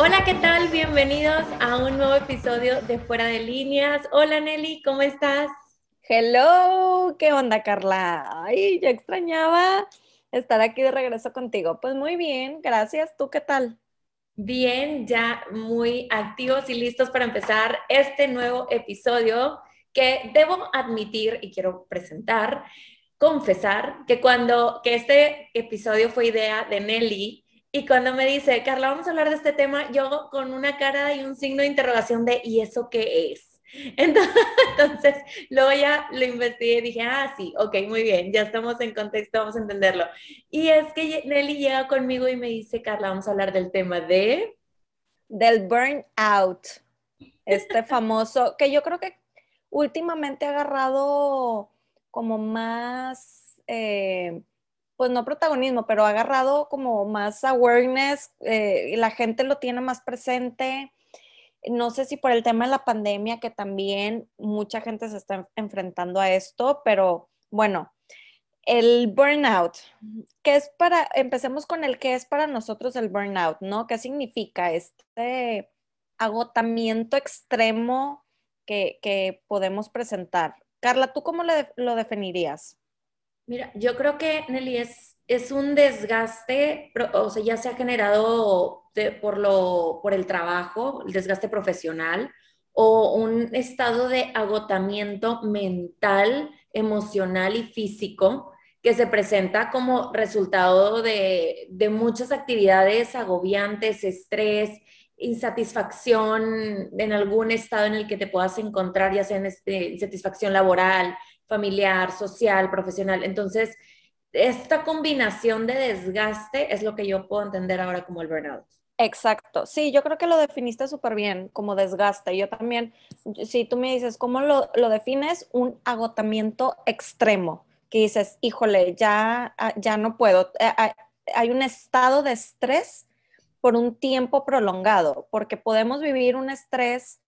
Hola, ¿qué tal? Bienvenidos a un nuevo episodio de Fuera de Líneas. Hola Nelly, ¿cómo estás? Hello, ¿qué onda Carla? Ay, ya extrañaba estar aquí de regreso contigo. Pues muy bien, gracias. ¿Tú qué tal? Bien, ya muy activos y listos para empezar este nuevo episodio que debo admitir y quiero presentar, confesar que cuando que este episodio fue idea de Nelly y cuando me dice, Carla, vamos a hablar de este tema, yo con una cara y un signo de interrogación de, ¿y eso qué es? Entonces, luego ya lo investigué y dije, ah, sí, ok, muy bien, ya estamos en contexto, vamos a entenderlo. Y es que Nelly llega conmigo y me dice, Carla, vamos a hablar del tema de... Del burnout, este famoso, que yo creo que últimamente ha agarrado como más... Eh, pues no protagonismo, pero ha agarrado como más awareness, eh, la gente lo tiene más presente. No sé si por el tema de la pandemia, que también mucha gente se está enfrentando a esto, pero bueno, el burnout, ¿qué es para, empecemos con el qué es para nosotros el burnout, ¿no? ¿Qué significa este agotamiento extremo que, que podemos presentar? Carla, ¿tú cómo lo definirías? Mira, yo creo que Nelly es, es un desgaste, o sea, ya se ha generado por, lo, por el trabajo, el desgaste profesional, o un estado de agotamiento mental, emocional y físico que se presenta como resultado de, de muchas actividades agobiantes, estrés, insatisfacción en algún estado en el que te puedas encontrar, ya sea en este, insatisfacción laboral, familiar, social, profesional. Entonces, esta combinación de desgaste es lo que yo puedo entender ahora como el burnout. Exacto, sí, yo creo que lo definiste súper bien como desgaste. Yo también, si tú me dices, ¿cómo lo, lo, defines? Un agotamiento extremo, que dices, híjole, ya, ah, ya no puedo. Eh, hay un estado de estrés por un tiempo prolongado, porque podemos vivir un estrés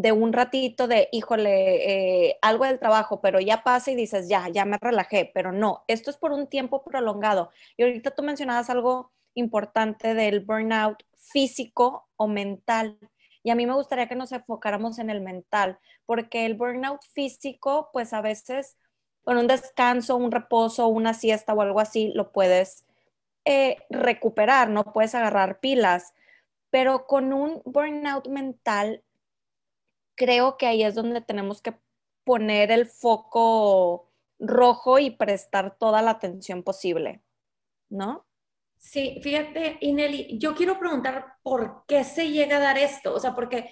de un ratito de, híjole, eh, algo del trabajo, pero ya pasa y dices, ya, ya me relajé, pero no, esto es por un tiempo prolongado. Y ahorita tú mencionabas algo importante del burnout físico o mental. Y a mí me gustaría que nos enfocáramos en el mental, porque el burnout físico, pues a veces con un descanso, un reposo, una siesta o algo así, lo puedes eh, recuperar, no puedes agarrar pilas. Pero con un burnout mental creo que ahí es donde tenemos que poner el foco rojo y prestar toda la atención posible, ¿no? Sí, fíjate, Ineli, yo quiero preguntar por qué se llega a dar esto, o sea, porque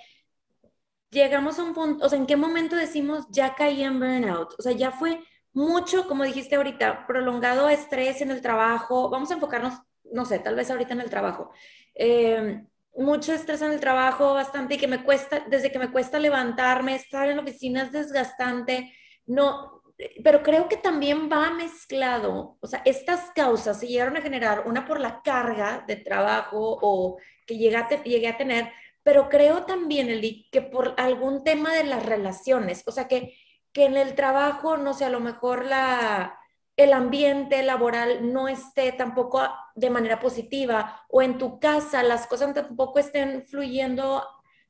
llegamos a un punto, o sea, ¿en qué momento decimos ya caí en burnout? O sea, ya fue mucho, como dijiste ahorita, prolongado estrés en el trabajo, vamos a enfocarnos, no sé, tal vez ahorita en el trabajo. Eh, mucho estrés en el trabajo, bastante, y que me cuesta, desde que me cuesta levantarme, estar en la oficina es desgastante, no, pero creo que también va mezclado, o sea, estas causas se llegaron a generar, una por la carga de trabajo o que llegué a, llegué a tener, pero creo también, Eli, que por algún tema de las relaciones, o sea, que, que en el trabajo, no sé, a lo mejor la el ambiente laboral no esté tampoco de manera positiva o en tu casa las cosas tampoco estén fluyendo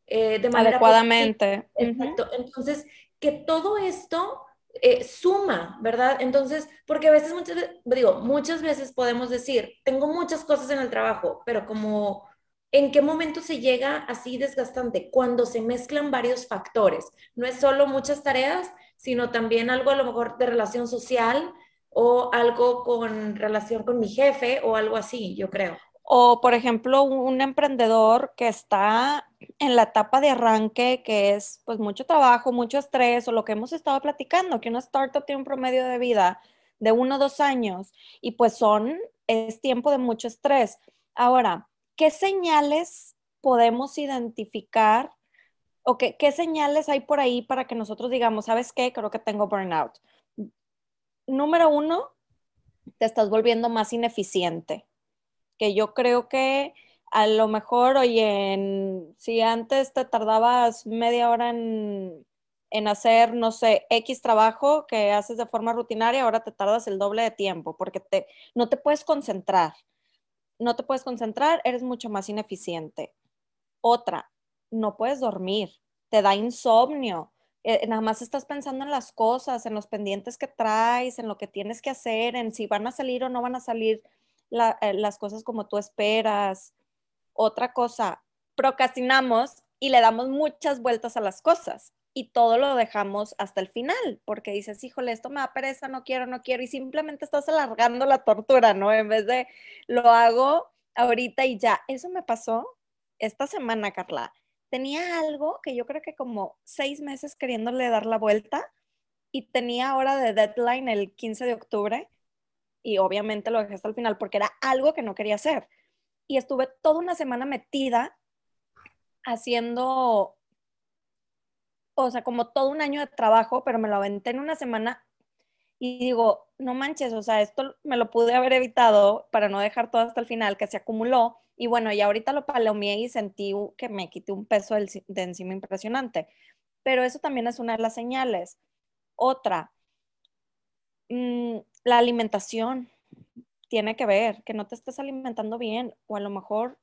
eh, de manera adecuadamente. Exacto. Entonces, que todo esto eh, suma, ¿verdad? Entonces, porque a veces, muchas, digo, muchas veces podemos decir, tengo muchas cosas en el trabajo, pero como, ¿en qué momento se llega así desgastante? Cuando se mezclan varios factores. No es solo muchas tareas, sino también algo a lo mejor de relación social, o algo con relación con mi jefe o algo así, yo creo. O, por ejemplo, un emprendedor que está en la etapa de arranque, que es pues mucho trabajo, mucho estrés, o lo que hemos estado platicando, que una startup tiene un promedio de vida de uno o dos años y pues son, es tiempo de mucho estrés. Ahora, ¿qué señales podemos identificar o qué, qué señales hay por ahí para que nosotros digamos, ¿sabes qué? Creo que tengo burnout número uno, te estás volviendo más ineficiente, que yo creo que a lo mejor, oye, si antes te tardabas media hora en, hacer, no sé, X trabajo que haces de forma rutinaria, ahora te tardas el doble de tiempo porque te, no te puedes concentrar. No te puedes concentrar, eres mucho más ineficiente. Otra, no puedes dormir, te da insomnio, eh, nada más estás pensando en las cosas, en los pendientes que traes, en lo que tienes que hacer, en si van a salir o no van a salir eh, las cosas como tú esperas. Otra cosa, procrastinamos y le damos muchas vueltas a las cosas y todo lo dejamos hasta el final, porque dices, híjole, esto me da pereza, no quiero, no quiero, y simplemente estás alargando la tortura, ¿no? En vez de lo hago ahorita y ya. Eso me pasó esta semana, Carla. Tenía algo que yo creo que como seis meses queriéndole dar la vuelta y tenía hora de deadline el 15 de octubre y obviamente lo dejé hasta el final porque era algo que no quería hacer. Y estuve toda una semana metida haciendo o sea, como todo un año de trabajo, pero me lo aventé en una semana y digo, no manches, o sea, esto me lo pude haber evitado para no dejar todo hasta el final, que se acumuló. Y bueno, y ahorita lo palomeé y sentí que me quité un peso de encima impresionante. Pero eso también es una de las señales. Otra, mm, la alimentación tiene que ver, que no te estés alimentando bien, o a lo mejor,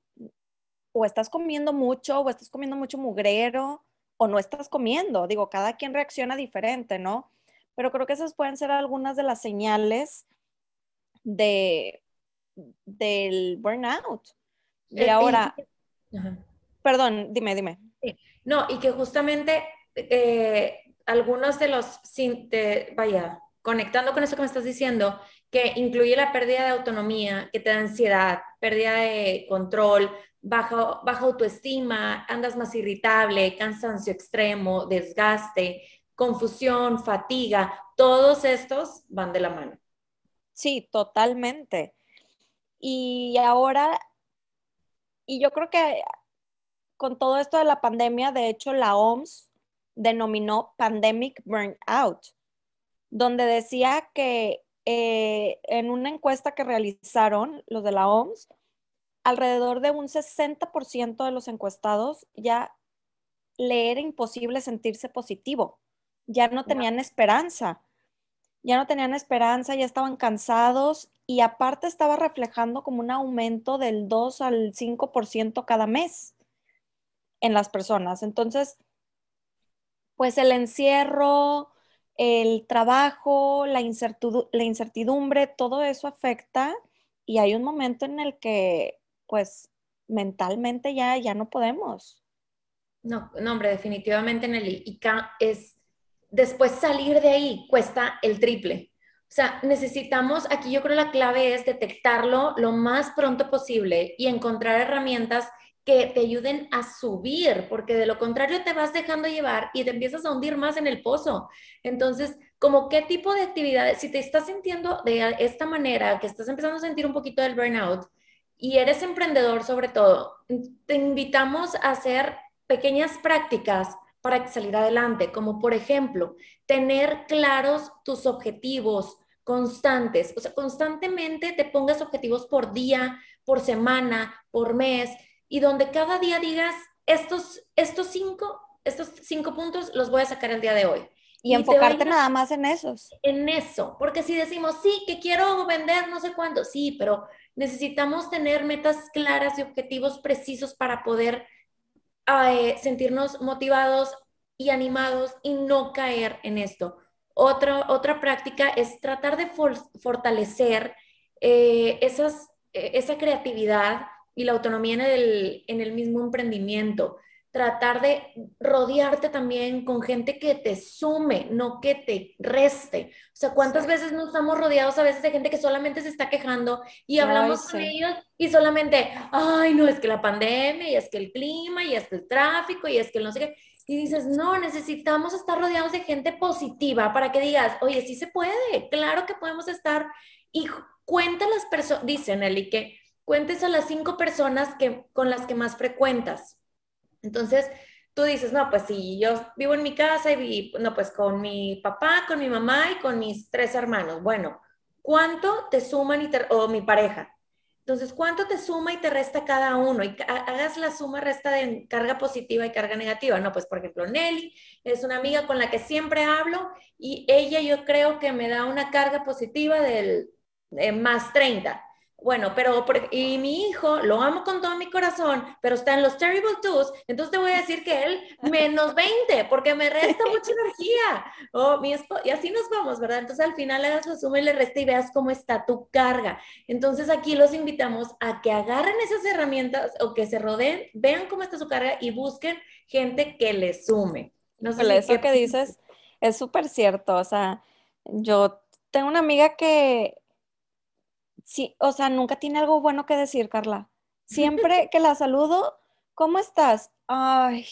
o estás comiendo mucho, o estás comiendo mucho mugrero, o no estás comiendo. Digo, cada quien reacciona diferente, ¿no? Pero creo que esas pueden ser algunas de las señales de del burnout. Y eh, ahora, perdón, dime, dime. No, y que justamente eh, algunos de los, vaya, conectando con eso que me estás diciendo, que incluye la pérdida de autonomía, que te da ansiedad, pérdida de control, baja, baja autoestima, andas más irritable, cansancio extremo, desgaste, confusión, fatiga, todos estos van de la mano. Sí, totalmente. Y ahora, y yo creo que con todo esto de la pandemia, de hecho, la OMS denominó Pandemic Burnout, donde decía que eh, en una encuesta que realizaron los de la OMS, alrededor de un 60% de los encuestados ya le era imposible sentirse positivo, ya no tenían esperanza, ya no tenían esperanza, ya estaban cansados y aparte estaba reflejando como un aumento del 2 al 5% cada mes en las personas. Entonces, pues el encierro, el trabajo, la incertidumbre, todo eso afecta y hay un momento en el que pues mentalmente ya, ya no podemos. No, no, hombre, definitivamente en el ICA es, después salir de ahí cuesta el triple. O sea, necesitamos, aquí yo creo la clave es detectarlo lo más pronto posible y encontrar herramientas que te ayuden a subir, porque de lo contrario te vas dejando llevar y te empiezas a hundir más en el pozo. Entonces, como qué tipo de actividades, si te estás sintiendo de esta manera, que estás empezando a sentir un poquito del burnout y eres emprendedor sobre todo, te invitamos a hacer pequeñas prácticas para salir adelante, como por ejemplo, tener claros tus objetivos constantes, o sea, constantemente te pongas objetivos por día, por semana, por mes, y donde cada día digas, estos, estos cinco, estos cinco puntos los voy a sacar el día de hoy. Y, enfocarte nada más en esos. En eso, porque si decimos, sí, que quiero vender no sé cuánto, sí, pero necesitamos tener metas claras y objetivos precisos para poder eh, sentirnos motivados y animados y no caer en esto. Otra, otra práctica es tratar de fortalecer eh, esas, eh, esa creatividad y la autonomía en el, en el mismo emprendimiento. Tratar de rodearte también con gente que te sume, no que te reste. O sea, ¿cuántas veces no estamos rodeados a veces de gente que solamente se está quejando y hablamos con ellos y solamente, ay, no, es que la pandemia y es que el clima y es que el tráfico y es que no sé qué. Y dices, no, necesitamos estar rodeados de gente positiva para que digas, oye, sí se puede, claro que podemos estar. Y cuenta las personas, dice Nelly, que cuentes a las cinco personas que, con las que más frecuentas. Entonces, tú dices, no, pues si yo vivo en mi casa y no, pues con mi papá, con mi mamá y con mis tres hermanos. Bueno, ¿cuánto te suman y te, o mi pareja? Entonces, ¿cuánto te suma y te resta cada uno? Y hagas la suma resta de carga positiva y carga negativa. No, pues por ejemplo, Nelly es una amiga con la que siempre hablo y ella yo creo que me da una carga positiva del más 30 bueno, pero y mi hijo lo amo con todo mi corazón, pero está en los Terrible Twos, entonces te voy a decir que él menos 20 porque me resta mucha energía. O mi y así nos vamos, ¿verdad? Entonces al final le das la suma y le resta y veas cómo está tu carga. Entonces aquí los invitamos a que agarren esas herramientas o que se rodeen, vean cómo está su carga y busquen gente que le sume. No sé eso que dices es súper cierto, o sea, yo tengo una amiga que sí, o sea, nunca tiene algo bueno que decir, Carla. Siempre que la saludo, ¿cómo estás? Ay,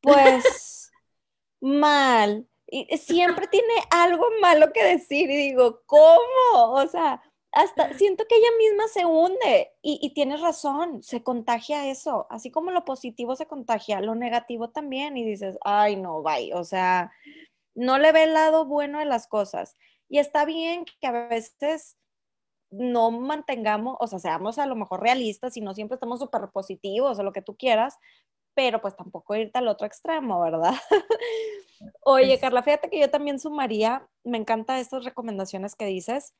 pues mal. Y siempre tiene algo malo que decir y digo, ¿cómo? O sea, hasta siento que ella misma se hunde y, y tienes razón, se contagia eso, así como lo positivo se contagia, lo negativo también y dices, ay, no, bye, o sea, no le ve el lado bueno de las cosas. Y está bien que a veces no mantengamos, o sea, seamos a lo mejor realistas y no siempre estamos súper positivos o lo que tú quieras, pero pues tampoco irte al otro extremo, ¿verdad? Oye, Carla, fíjate que yo también sumaría, me encantan estas recomendaciones que dices.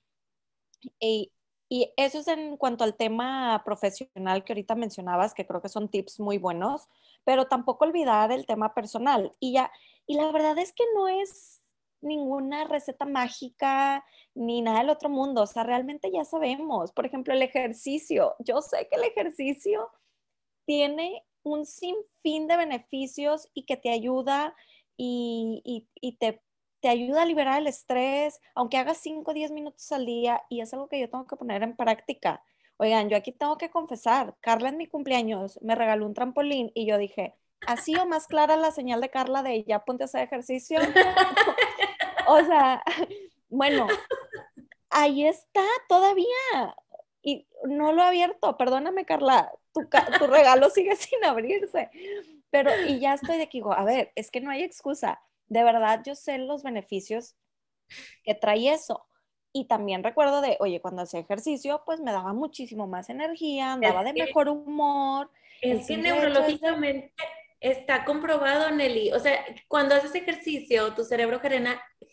Y, y eso es en cuanto al tema profesional que ahorita mencionabas, que creo que son tips muy buenos, pero tampoco olvidar el tema personal. Y ya, y la verdad es que no es ninguna receta mágica ni nada del otro mundo. O sea, realmente ya sabemos. Por ejemplo, el ejercicio. Yo sé que el ejercicio tiene un sinfín de beneficios y que te ayuda y, te, ayuda a liberar el estrés, aunque hagas 5 o 10 minutos al día y es algo que yo tengo que poner en práctica. Oigan, yo aquí tengo que confesar, Carla en mi cumpleaños me regaló un trampolín y yo dije, así o más clara la señal de Carla de ya ponte a hacer ejercicio. o sea, bueno, ahí está todavía. Y no lo he abierto, perdóname Carla, tu, tu regalo sigue sin abrirse. Pero, y ya estoy de aquí, digo, a ver, es que no hay excusa. De verdad, yo sé los beneficios que trae eso. Y también recuerdo de, oye, cuando hacía ejercicio, pues me daba muchísimo más energía, andaba de mejor humor. Es que neurológicamente Está comprobado, Nelly. O sea, cuando haces ejercicio, tu cerebro genera,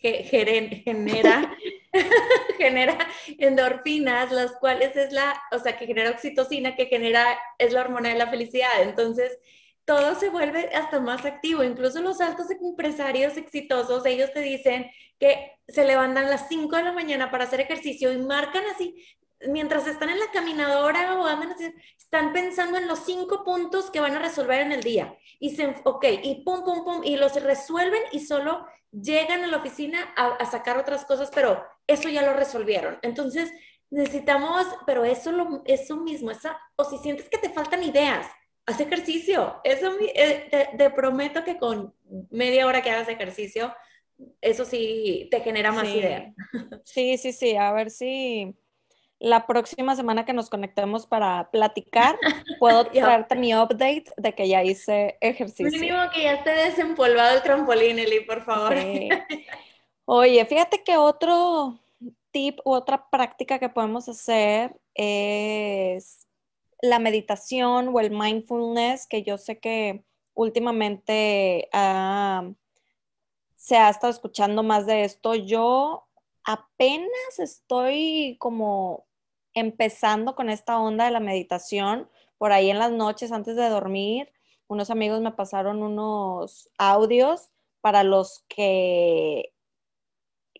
genera, endorfinas, las cuales es la, o sea, que genera oxitocina, que genera, es la hormona de la felicidad. Entonces, todo se vuelve hasta más activo. Incluso los altos empresarios exitosos, ellos te dicen que se levantan a las 5 de la mañana para hacer ejercicio y marcan así mientras están en la caminadora o andan, están pensando en los cinco puntos que van a resolver en el día. Y se, ok, y pum, pum, pum, y los resuelven y solo llegan a la oficina a, sacar otras cosas, pero eso ya lo resolvieron. Entonces, necesitamos, pero eso, lo, eso mismo, esa, o si sientes que te faltan ideas, haz ejercicio. Eso eh, te, prometo que con media hora que hagas ejercicio, eso sí te genera más ideas. Sí, sí, sí, a ver si la próxima semana que nos conectemos para platicar, puedo traerte mi update de que ya hice ejercicio. Mínimo que ya esté desempolvado el trampolín, Eli, por favor. Oye, fíjate que otro tip u otra práctica que podemos hacer es la meditación o el mindfulness, que yo sé que últimamente se ha estado escuchando más de esto. Yo apenas estoy como empezando con esta onda de la meditación, por ahí en las noches antes de dormir, unos amigos me pasaron unos audios para los que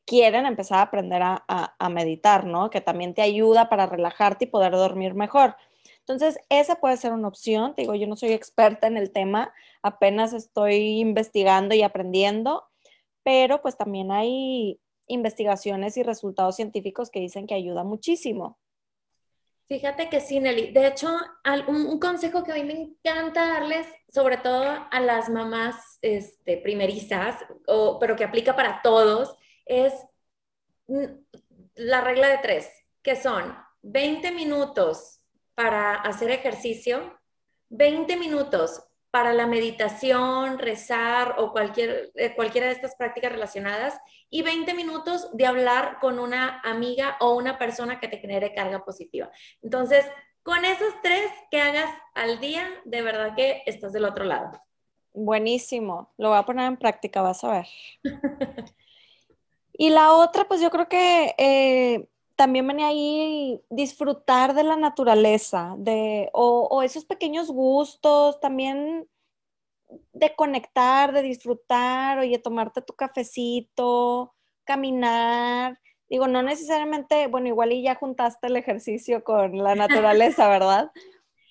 quieren empezar a aprender a, meditar, ¿no? Que también te ayuda para relajarte y poder dormir mejor. Entonces, esa puede ser una opción. Te digo, yo no soy experta en el tema, apenas estoy investigando y aprendiendo, pero pues también hay investigaciones y resultados científicos que dicen que ayuda muchísimo. Fíjate que sí, Nelly. De hecho, un, consejo que mí me encanta darles, sobre todo a las mamás este, primerizas, pero que aplica para todos, es la regla de tres, que son 20 minutos para hacer ejercicio, 20 minutos para la meditación, rezar o cualquier, eh, cualquiera de estas prácticas relacionadas y 20 minutos de hablar con una amiga o una persona que te genere carga positiva. Entonces, con esos tres que hagas al día, de verdad que estás del otro lado. Buenísimo, lo voy a poner en práctica, vas a ver. y la otra, pues yo creo que eh, también venía ahí disfrutar de la naturaleza, de, o, o esos pequeños gustos, también de conectar, de disfrutar, oye, tomarte tu cafecito, caminar. Digo, no necesariamente, bueno, igual y ya juntaste el ejercicio con la naturaleza, ¿verdad?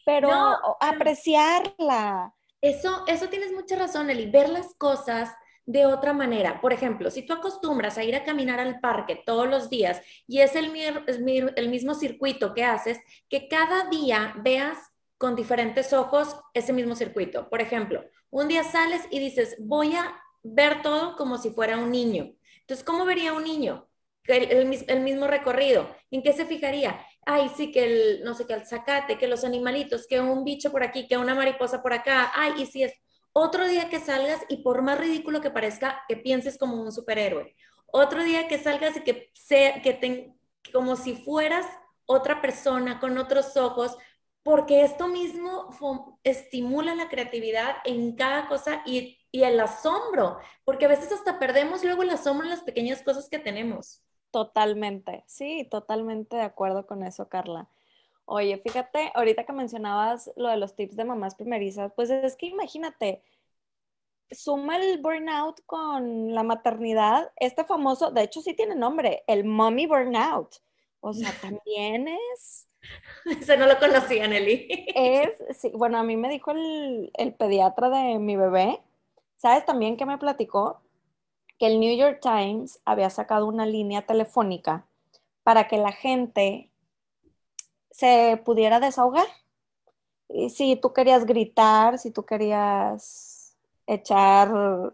Pero apreciarla. Eso, eso tienes mucha razón, Eli, ver las cosas de otra manera. Por ejemplo, si tú acostumbras a ir a caminar al parque todos los días y es el, mismo circuito que haces, que cada día veas con diferentes ojos ese mismo circuito. Por ejemplo, un día sales y dices, voy a ver todo como si fuera un niño. Entonces, ¿cómo vería un niño? El, el, mismo recorrido. ¿En qué se fijaría? Ay, sí, que el, no sé, que el zacate, que los animalitos, que un bicho por aquí, que una mariposa por acá. Ay, y si es otro día que salgas y por más ridículo que parezca, que pienses como un superhéroe. Otro día que salgas y que sea, que te, como si fueras otra persona con otros ojos, porque esto mismo estimula la creatividad en cada cosa y, el asombro, porque a veces hasta perdemos luego el asombro en las pequeñas cosas que tenemos. Totalmente, sí, totalmente de acuerdo con eso, Carla. Oye, fíjate, ahorita que mencionabas lo de los tips de mamás primerizas, pues es que imagínate, suma el burnout con la maternidad, este famoso, de hecho sí tiene nombre, el mommy burnout. O sea, también es Eso no lo conocía, Nelly. Es, sí, bueno, a mí me dijo el, el pediatra de mi bebé, ¿sabes también que me platicó? Que el New York Times había sacado una línea telefónica para que la gente se pudiera desahogar. Y si tú querías gritar, si tú querías echar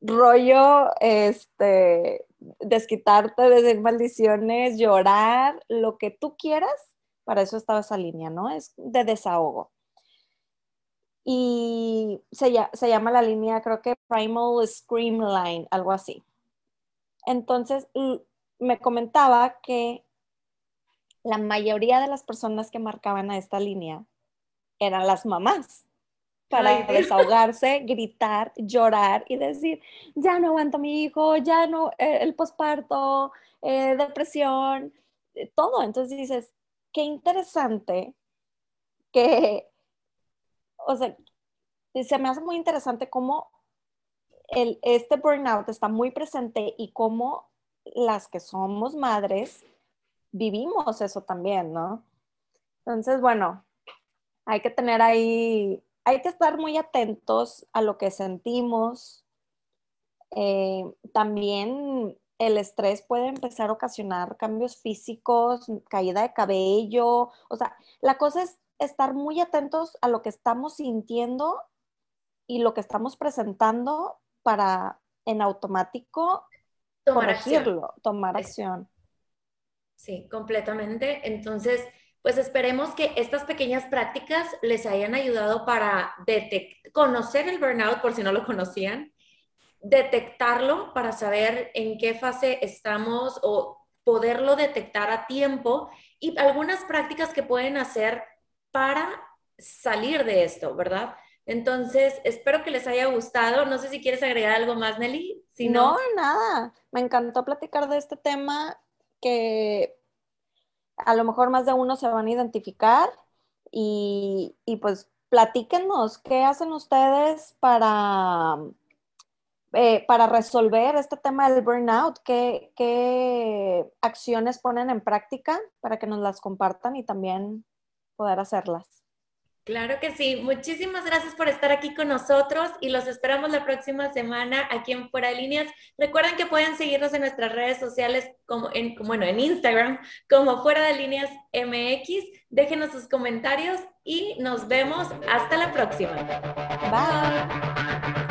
rollo, este, desquitarte, decir maldiciones, llorar, lo que tú quieras, para eso estaba esa línea, ¿no? Es de desahogo. Y se, se llama la línea, creo que Primal Scream Line, algo así. Entonces, me comentaba que la mayoría de las personas que marcaban a esta línea eran las mamás para desahogarse, gritar, llorar y decir, ya no aguanto a mi hijo, ya no, eh, el posparto, eh, depresión, eh, todo. Entonces dices, qué interesante que, o sea, se me hace muy interesante cómo el, este burnout está muy presente y cómo las que somos madres vivimos eso también, ¿no? Entonces, bueno, hay que tener ahí hay que estar muy atentos a lo que sentimos. Eh, también el estrés puede empezar a ocasionar cambios físicos, caída de cabello. O sea, la cosa es estar muy atentos a lo que estamos sintiendo y lo que estamos presentando para en automático tomar corregirlo, tomar acción. Sí, completamente. Entonces, pues esperemos que estas pequeñas prácticas les hayan ayudado para conocer el burnout por si no lo conocían, detectarlo para saber en qué fase estamos o poderlo detectar a tiempo y algunas prácticas que pueden hacer para salir de esto, ¿verdad? Entonces, espero que les haya gustado. No sé si quieres agregar algo más, Nelly. Si no, no, nada. Me encantó platicar de este tema que a lo mejor más de uno se van a identificar y, pues platíquenos qué hacen ustedes para, eh, para resolver este tema del burnout, ¿Qué, qué acciones ponen en práctica para que nos las compartan y también poder hacerlas. Claro que sí. Muchísimas gracias por estar aquí con nosotros y los esperamos la próxima semana aquí en Fuera de Líneas. Recuerden que pueden seguirnos en nuestras redes sociales como en, bueno, en Instagram como Fuera de Líneas MX. Déjenos sus comentarios y nos vemos hasta la próxima. Bye.